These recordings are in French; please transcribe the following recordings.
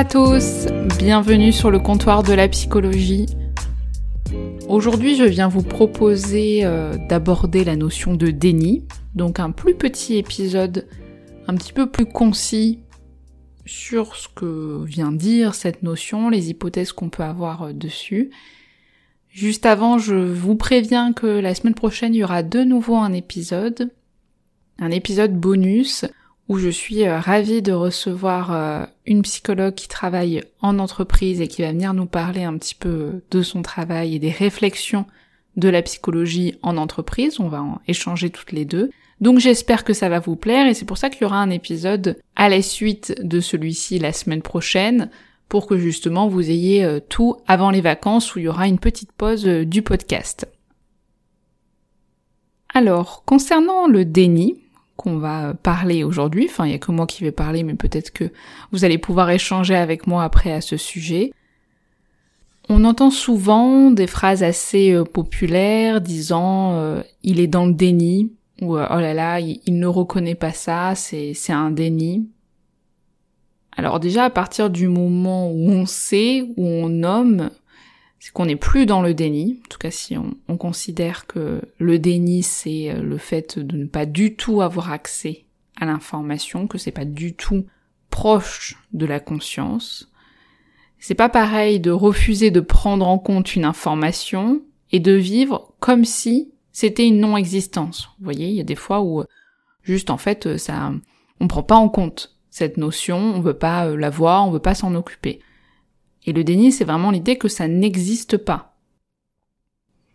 À tous, bienvenue sur le comptoir de la psychologie. Aujourd'hui, je viens vous proposer euh, d'aborder la notion de déni, donc un plus petit épisode un petit peu plus concis sur ce que vient dire cette notion, les hypothèses qu'on peut avoir euh, dessus. Juste avant, je vous préviens que la semaine prochaine, il y aura de nouveau un épisode, un épisode bonus où je suis euh, ravie de recevoir euh, une psychologue qui travaille en entreprise et qui va venir nous parler un petit peu de son travail et des réflexions de la psychologie en entreprise. On va en échanger toutes les deux. Donc j'espère que ça va vous plaire et c'est pour ça qu'il y aura un épisode à la suite de celui-ci la semaine prochaine pour que justement vous ayez euh, tout avant les vacances où il y aura une petite pause du podcast. Alors, concernant le déni, qu'on va parler aujourd'hui. Enfin, il y a que moi qui vais parler, mais peut-être que vous allez pouvoir échanger avec moi après à ce sujet. On entend souvent des phrases assez euh, populaires disant euh, il est dans le déni ou euh, oh là là, il, il, ne reconnaît pas ça, c'est un déni. Alors déjà à partir du moment où on sait, où on nomme, c'est qu'on n'est plus dans le déni, en tout cas si on, considère que le déni c'est euh, le fait de ne pas du tout avoir accès à l'information, que c'est pas du tout proche de la conscience. C'est pas pareil de refuser de prendre en compte une information et de vivre comme si c'était une non-existence. Vous voyez, il y a des fois où juste en fait ça on prend pas en compte cette notion, on veut pas euh, la voir, on veut pas s'en occuper. Et le déni, c'est vraiment l'idée que ça n'existe pas.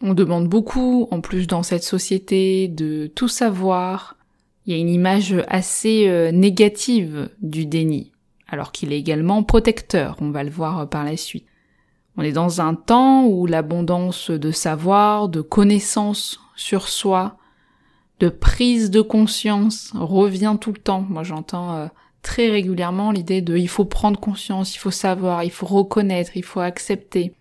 On demande beaucoup, en plus dans cette société, de tout savoir. Il y a une image assez euh, négative du déni, alors qu'il est également protecteur, on va le voir euh, par la suite. On est dans un temps où l'abondance de savoir, de connaissances sur soi, de prise de conscience revient tout le temps. Moi j'entends euh, très régulièrement l'idée de il faut prendre conscience, il faut savoir, il faut reconnaître, il faut accepter.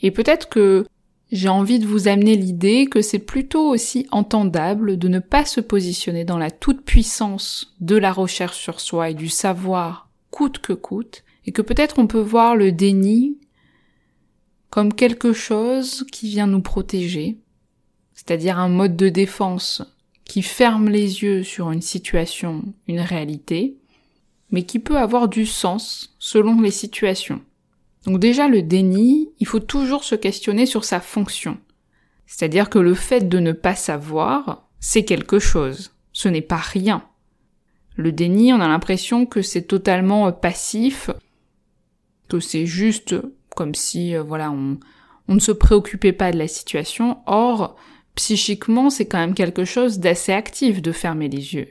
Et peut-être que j'ai envie de vous amener l'idée que c'est plutôt aussi entendable de ne pas se positionner dans la toute-puissance de la recherche sur soi et du savoir coûte que coûte, et que peut-être on peut voir le déni comme quelque chose qui vient nous protéger, c'est-à-dire un mode de défense qui ferme les yeux sur une situation, une réalité, mais qui peut avoir du sens selon les situations. Donc déjà le déni, il faut toujours se questionner sur sa fonction. C'est-à-dire que le fait de ne pas savoir, c'est quelque chose, ce n'est pas rien. Le déni, on a l'impression que c'est totalement passif, que c'est juste comme si euh, voilà, on, on ne se préoccupait pas de la situation. Or, psychiquement, c'est quand même quelque chose d'assez actif de fermer les yeux.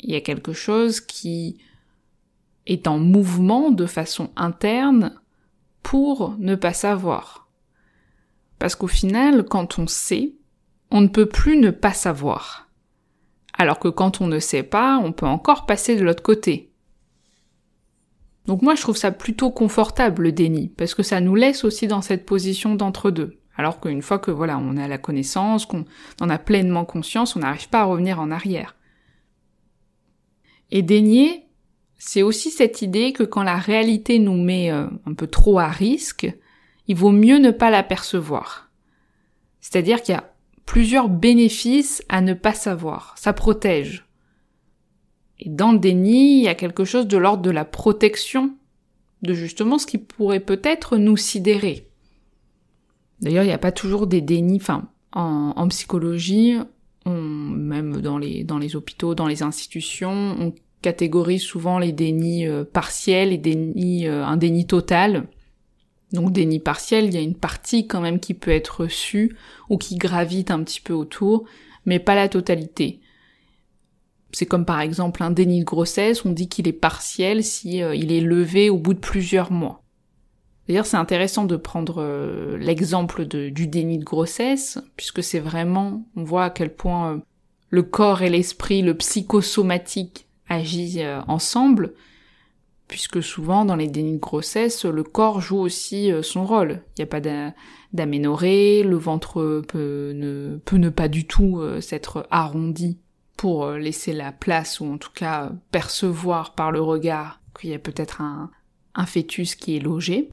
Il y a quelque chose qui est en mouvement de façon interne pour ne pas savoir. Parce qu'au final, quand on sait, on ne peut plus ne pas savoir. Alors que quand on ne sait pas, on peut encore passer de l'autre côté. Donc moi je trouve ça plutôt confortable le déni, parce que ça nous laisse aussi dans cette position d'entre-deux. Alors qu'une fois que voilà, on a la connaissance, qu'on en a pleinement conscience, on n'arrive pas à revenir en arrière. Et dénier, c'est aussi cette idée que quand la réalité nous met euh, un peu trop à risque, il vaut mieux ne pas l'apercevoir. C'est-à-dire qu'il y a plusieurs bénéfices à ne pas savoir. Ça protège. Et dans le déni, il y a quelque chose de l'ordre de la protection, de justement ce qui pourrait peut-être nous sidérer. D'ailleurs, il n'y a pas toujours des dénis. Enfin, en, psychologie, même dans les, dans les hôpitaux, dans les institutions, on catégorise souvent les dénis euh, partiels et dénis, euh, un déni total. Donc déni partiel, il y a une partie quand même qui peut être reçue ou qui gravite un petit peu autour, mais pas la totalité. C'est comme par exemple un déni de grossesse, on dit qu'il est partiel si euh, il est levé au bout de plusieurs mois. D'ailleurs, c'est intéressant de prendre l'exemple du déni de grossesse, puisque c'est vraiment, on voit à quel point le corps et l'esprit, le psychosomatique agissent euh, ensemble, puisque souvent dans les dénis de grossesse, le corps joue aussi euh, son rôle. Il n'y a pas d'aménorrhée, le ventre peut ne, pas du tout euh, s'être arrondi pour laisser la place, ou en tout cas percevoir par le regard qu'il y a peut-être un fœtus qui est logé.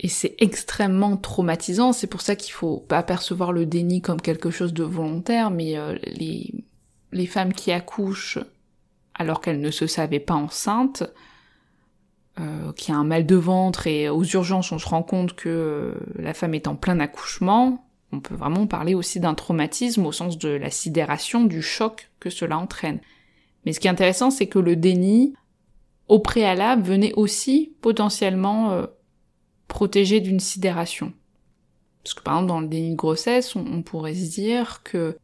Et c'est extrêmement traumatisant, c'est pour ça qu'il faut pas percevoir le déni comme quelque chose de volontaire, mais les, les femmes qui accouchent alors qu'elle ne se savait pas enceinte, euh, qui a un mal de ventre et aux urgences on se rend compte que euh, la femme est en plein accouchement, on peut vraiment parler aussi d'un traumatisme au sens de la sidération, du choc que cela entraîne. Mais ce qui est intéressant, c'est que le déni, au préalable, venait aussi potentiellement euh, protéger d'une sidération. Parce que par exemple, dans le déni de grossesse, on pourrait se dire que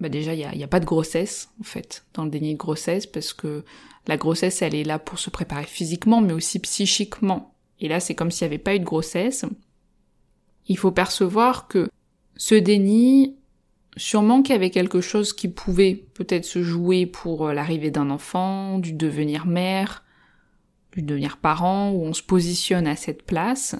bah déjà il n'y a, a, pas de grossesse en fait dans le déni de grossesse parce que la grossesse elle est là pour se préparer physiquement mais aussi psychiquement. Et là c'est comme s'il n'y avait pas eu de grossesse. Il faut percevoir que ce déni, sûrement qu'il y avait quelque chose qui pouvait peut-être se jouer pour euh, l'arrivée d'un enfant, du devenir mère, devenir parent, où on se positionne à cette place.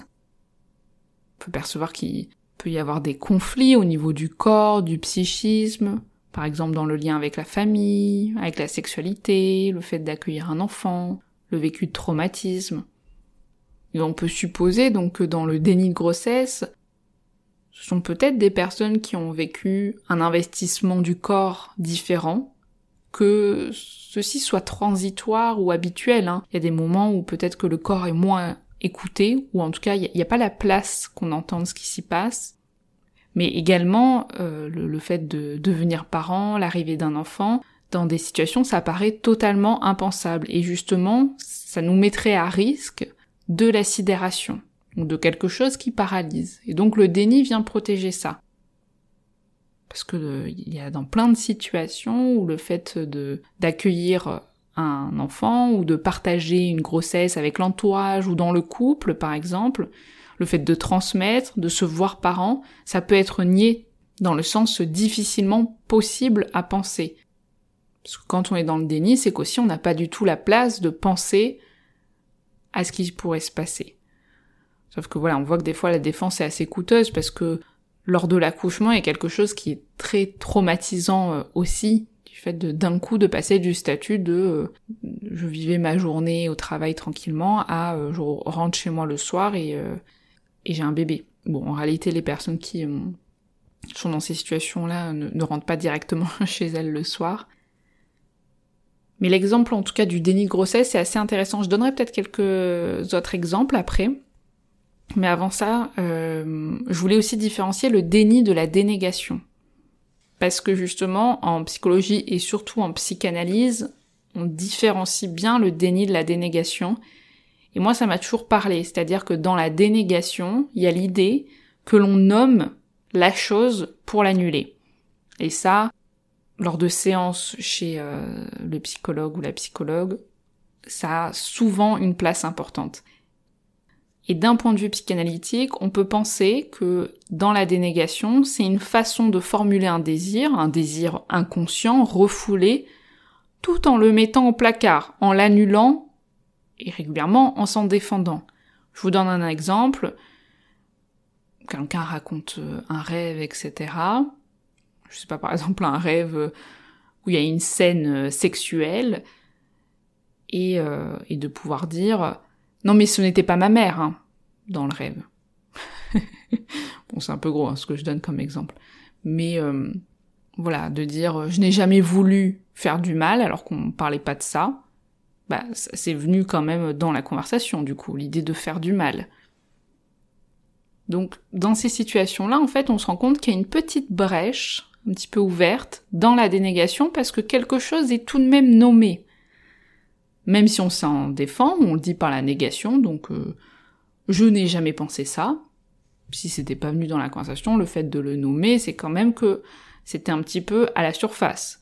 On peut percevoir qu'il peut y avoir des conflits au niveau du corps, du psychisme, par exemple dans le lien avec la famille, avec la sexualité, le fait d'accueillir un enfant, le vécu de traumatisme. Et on peut supposer donc que dans le déni de grossesse, ce sont peut-être des personnes qui ont vécu un investissement du corps différent, que ceci soit transitoire ou habituel. Hein. Il y a des moments où peut-être que le corps est moins écouté, ou en tout cas il n'y a, pas la place qu'on entende ce qui s'y passe, mais également euh, le, fait de devenir parent, l'arrivée d'un enfant, dans des situations ça paraît totalement impensable et justement ça nous mettrait à risque de la sidération ou de quelque chose qui paralyse. Et donc le déni vient protéger ça. Parce que il y a dans plein de situations où le fait d'accueillir un enfant ou de partager une grossesse avec l'entourage ou dans le couple par exemple, le fait de transmettre, de se voir parent, ça peut être nié dans le sens difficilement possible à penser. Parce que quand on est dans le déni, c'est qu'aussi on n'a pas du tout la place de penser à ce qui pourrait se passer. Sauf que voilà, on voit que des fois la défense est assez coûteuse parce que lors de l'accouchement, a quelque chose qui est très traumatisant euh, aussi, du fait de d'un coup de passer du statut de euh, je vivais ma journée au travail tranquillement à euh, je rentre chez moi le soir et et j'ai un bébé. Bon, en réalité, les personnes qui sont dans ces situations-là ne, rentrent pas directement chez elles le soir. Mais l'exemple, en tout cas, du déni de grossesse, c'est assez intéressant. Je donnerai peut-être quelques autres exemples après. Mais avant ça, euh, je voulais aussi différencier le déni de la dénégation. Parce que justement, en psychologie et surtout en psychanalyse, on différencie bien le déni de la dénégation et moi, ça m'a toujours parlé, c'est-à-dire que dans la dénégation, il y a l'idée que l'on nomme la chose pour l'annuler. Et ça, lors de séances chez euh, le psychologue ou la psychologue, ça a souvent une place importante. Et d'un point de vue psychanalytique, on peut penser que dans la dénégation, c'est une façon de formuler un désir, un désir inconscient, refoulé, tout en le mettant au placard, en l'annulant et régulièrement en s'en défendant. Je vous donne un exemple. Quelqu'un raconte euh, un rêve, etc. Je sais pas, par exemple, un rêve euh, où il y a une scène euh, sexuelle et, et de pouvoir dire non mais ce n'était pas ma mère hein, dans le rêve. bon c'est un peu gros hein, ce que je donne comme exemple, mais voilà de dire je n'ai jamais voulu faire du mal alors qu'on parlait pas de ça bah, c'est venu quand même dans la conversation, du coup, l'idée de faire du mal. Donc, dans ces situations-là, en fait, on se rend compte qu'il y a une petite brèche, un petit peu ouverte, dans la dénégation, parce que quelque chose est tout de même nommé. Même si on s'en défend, on le dit par la négation, donc euh, je n'ai jamais pensé ça. Si c'était pas venu dans la conversation, le fait de le nommer, c'est quand même que c'était un petit peu à la surface.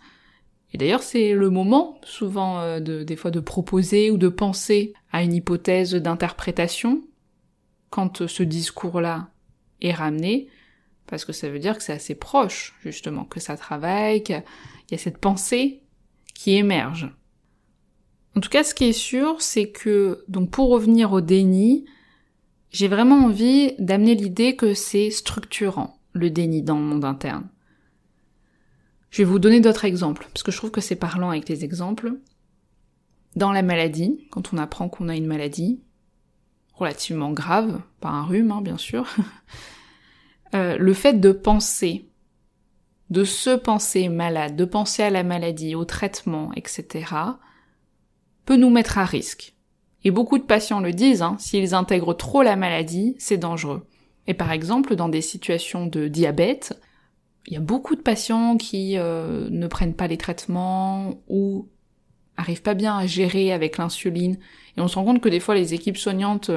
Et d'ailleurs, c'est le moment, souvent, euh, de, des fois, de proposer ou de penser à une hypothèse d'interprétation, quand ce discours-là est ramené, parce que ça veut dire que c'est assez proche, justement, que ça travaille, qu'il y a cette pensée qui émerge. En tout cas, ce qui est sûr, c'est que, donc pour revenir au déni, j'ai vraiment envie d'amener l'idée que c'est structurant, le déni dans le monde interne. Je vais vous donner d'autres exemples, parce que je trouve que c'est parlant avec les exemples. Dans la maladie, quand on apprend qu'on a une maladie, relativement grave, pas un rhume, hein, bien sûr, euh, le fait de penser, de se penser malade, de penser à la maladie, au traitement, etc., peut nous mettre à risque. Et beaucoup de patients le disent, hein, s'ils intègrent trop la maladie, c'est dangereux. Et par exemple, dans des situations de diabète, il y a beaucoup de patients qui euh, ne prennent pas les traitements ou arrivent pas bien à gérer avec l'insuline. Et on se rend compte que des fois les équipes soignantes,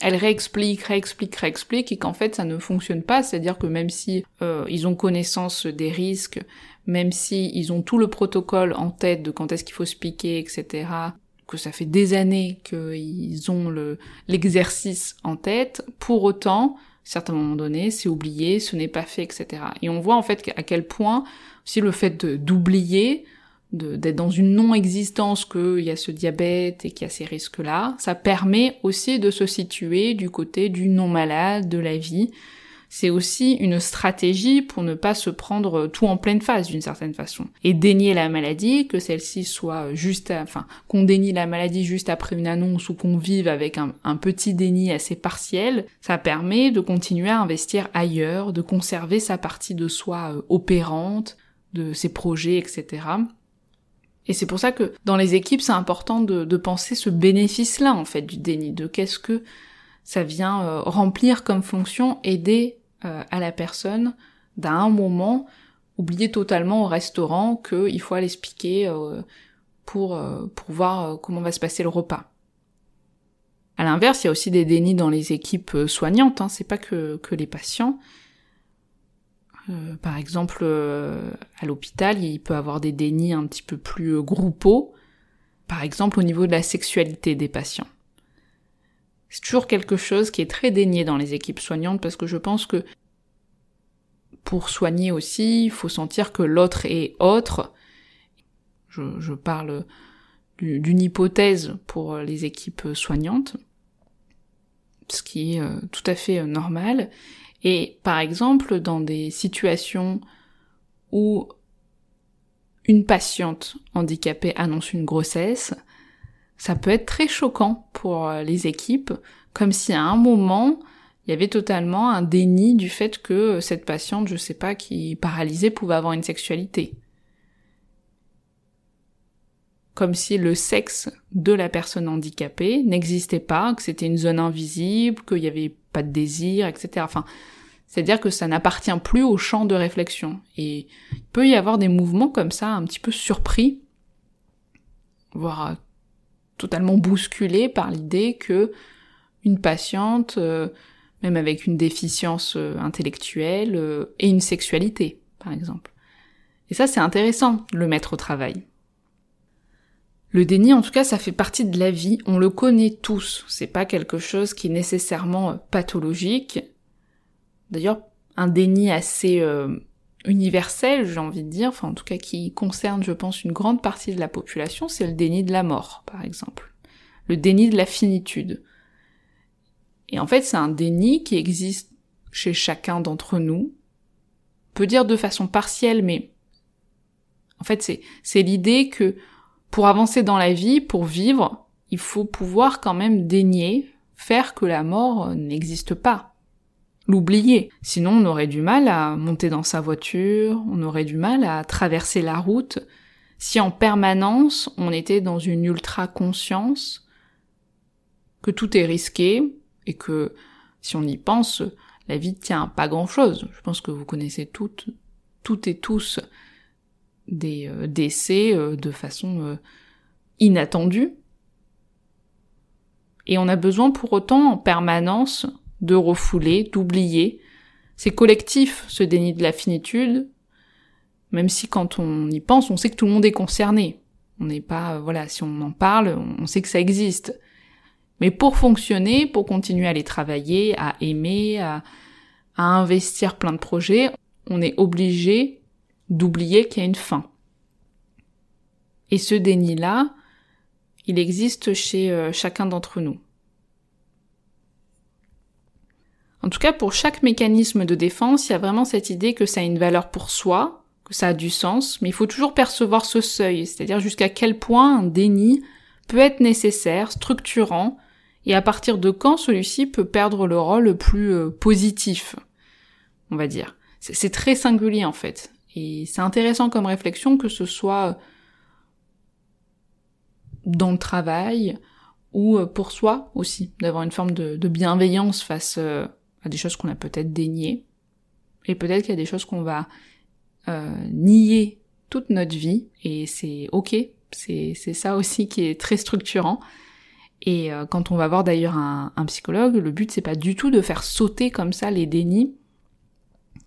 elles réexpliquent, réexpliquent, réexpliquent, et qu'en fait ça ne fonctionne pas. C'est-à-dire que même si euh, ils ont connaissance des risques, même si ils ont tout le protocole en tête de quand est-ce qu'il faut se piquer, etc., que ça fait des années qu'ils ont le, l'exercice en tête, pour autant, à certains moments donnés, c'est oublié, ce n'est pas fait, etc. Et on voit en fait à quel point, si le fait d'oublier, d'être dans une non-existence qu'il y a ce diabète et qu'il y a ces risques-là, ça permet aussi de se situer du côté du non-malade, de la vie, c'est aussi une stratégie pour ne pas se prendre tout en pleine face d'une certaine façon. Et dénier la maladie, que celle-ci soit juste, enfin, qu'on dénie la maladie juste après une annonce ou qu'on vive avec un, petit déni assez partiel, ça permet de continuer à investir ailleurs, de conserver sa partie de soi euh, opérante, de ses projets, etc. Et c'est pour ça que dans les équipes, c'est important de, penser ce bénéfice-là, en fait, du déni, de qu'est-ce que ça vient euh, remplir comme fonction, aider euh, à la personne d'un un moment oublier totalement au restaurant qu'il faut aller se piquer euh, pour, euh, pour voir comment va se passer le repas. À l'inverse, il y a aussi des dénis dans les équipes soignantes, hein, c'est pas que, que les patients. Par exemple, à l'hôpital, il peut avoir des dénis un petit peu plus groupaux, par exemple au niveau de la sexualité des patients. C'est toujours quelque chose qui est très dénié dans les équipes soignantes parce que je pense que pour soigner aussi, il faut sentir que l'autre est autre. Je, parle d'une hypothèse pour les équipes soignantes, ce qui est euh, tout à fait euh, normal. Et par exemple, dans des situations où une patiente handicapée annonce une grossesse, ça peut être très choquant pour euh, les équipes, comme si à un moment, il y avait totalement un déni du fait que cette patiente, je sais pas, qui est paralysée pouvait avoir une sexualité. Comme si le sexe de la personne handicapée n'existait pas, que c'était une zone invisible, qu'il n'y avait pas de désir, etc. Enfin, c'est-à-dire que ça n'appartient plus au champ de réflexion. Et il peut y avoir des mouvements comme ça, un petit peu surpris, voire totalement bousculé par l'idée que une patiente, euh, même avec une déficience euh, intellectuelle, euh, et une sexualité, par exemple. Et ça, c'est intéressant, le mettre au travail. Le déni, en tout cas, ça fait partie de la vie, on le connaît tous, c'est pas quelque chose qui est nécessairement pathologique. D'ailleurs, un déni assez universel, j'ai envie de dire, enfin en tout cas qui concerne, je pense, une grande partie de la population, c'est le déni de la mort, par exemple. Le déni de la finitude. Et en fait, c'est un déni qui existe chez chacun d'entre nous. On peut dire de façon partielle, mais en fait, c'est l'idée que pour avancer dans la vie, pour vivre, il faut pouvoir quand même dénier, faire que la mort n'existe pas l'oublier. Sinon, on aurait du mal à monter dans sa voiture, on aurait du mal à traverser la route, si en permanence on était dans une ultra conscience que tout est risqué et que si on y pense, la vie tient pas grand chose. Je pense que vous connaissez toutes, toutes et tous des euh, décès euh, de façon euh, inattendu. Et on a besoin pour autant en permanence de refouler, d'oublier. C'est collectif ce déni de la finitude, même si quand on y pense, on sait que tout le monde est concerné. On n'est pas, voilà, si on en parle, on sait que ça existe. Mais pour fonctionner, pour continuer à les travailler, à aimer, à, à investir plein de projets, on est obligé d'oublier qu'il y a une fin. Et ce déni-là, il existe chez euh, chacun d'entre nous. En tout cas, pour chaque mécanisme de défense, il y a vraiment cette idée que ça a une valeur pour soi, que ça a du sens, mais il faut toujours percevoir ce seuil, c'est-à-dire jusqu'à quel point un déni peut être nécessaire, structurant, et à partir de quand celui-ci peut perdre le rôle le plus euh, positif, on va dire. C'est très singulier en fait. Et c'est intéressant comme réflexion que ce soit dans le travail ou euh, pour soi aussi, d'avoir une forme de, bienveillance face euh, à des choses qu'on a peut-être déniées. Et peut-être qu'il y a des choses qu'on va nier toute notre vie, et c'est ok, c'est ça aussi qui est très structurant. Et euh, quand on va voir d'ailleurs un, psychologue, le but c'est pas du tout de faire sauter comme ça les dénis.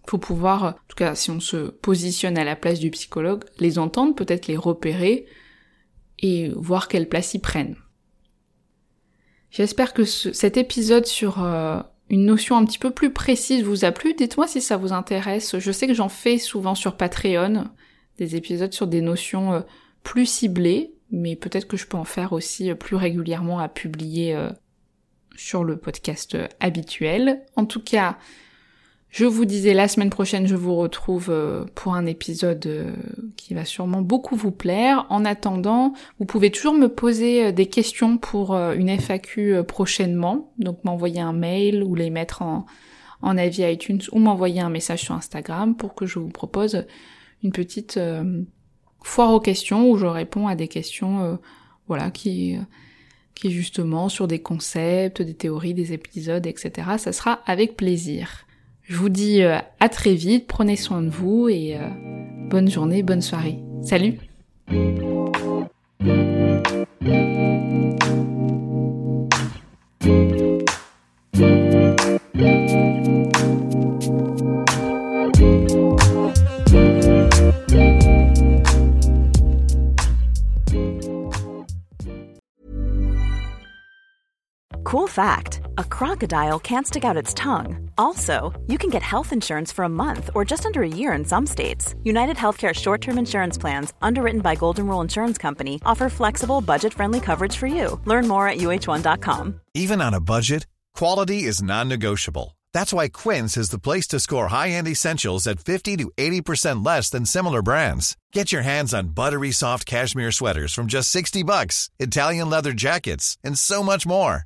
Faut pouvoir, en tout cas si on se positionne à la place du psychologue, les entendre, peut-être les repérer et voir quelle place ils prennent. J'espère que cet épisode sur euh, une notion un petit peu plus précise vous a plu. Dites-moi si ça vous intéresse. Je sais que j'en fais souvent sur Patreon, des épisodes sur des notions euh, plus ciblées mais peut-être que je peux en faire aussi euh, plus régulièrement à publier sur le podcast habituel. En tout cas, je vous disais la semaine prochaine, je vous retrouve pour un épisode qui va sûrement beaucoup vous plaire. En attendant, vous pouvez toujours me poser des questions pour une FAQ prochainement. Donc m'envoyer un mail ou les mettre en, en avis iTunes ou m'envoyer un message sur Instagram pour que je vous propose une petite foire aux questions où je réponds à des questions euh, voilà qui qui justement sur des concepts, des théories, des épisodes, etc. Ça sera avec plaisir. Je vous dis euh, à très vite, prenez soin de vous et euh, bonne journée, bonne soirée. Salut crocodile can't stick out its tongue. Also, you can get health insurance for a month or just under a year in some states. United Healthcare short term insurance plans, underwritten by Golden Rule Insurance Company, offer flexible, budget friendly coverage for you. Learn more at uh1.com. Even on a budget, quality is non negotiable. That's why Quince is the place to score high end essentials at 50 to 80% less than similar brands. Get your hands on buttery soft cashmere sweaters from just 60 bucks, Italian leather jackets, and so much more.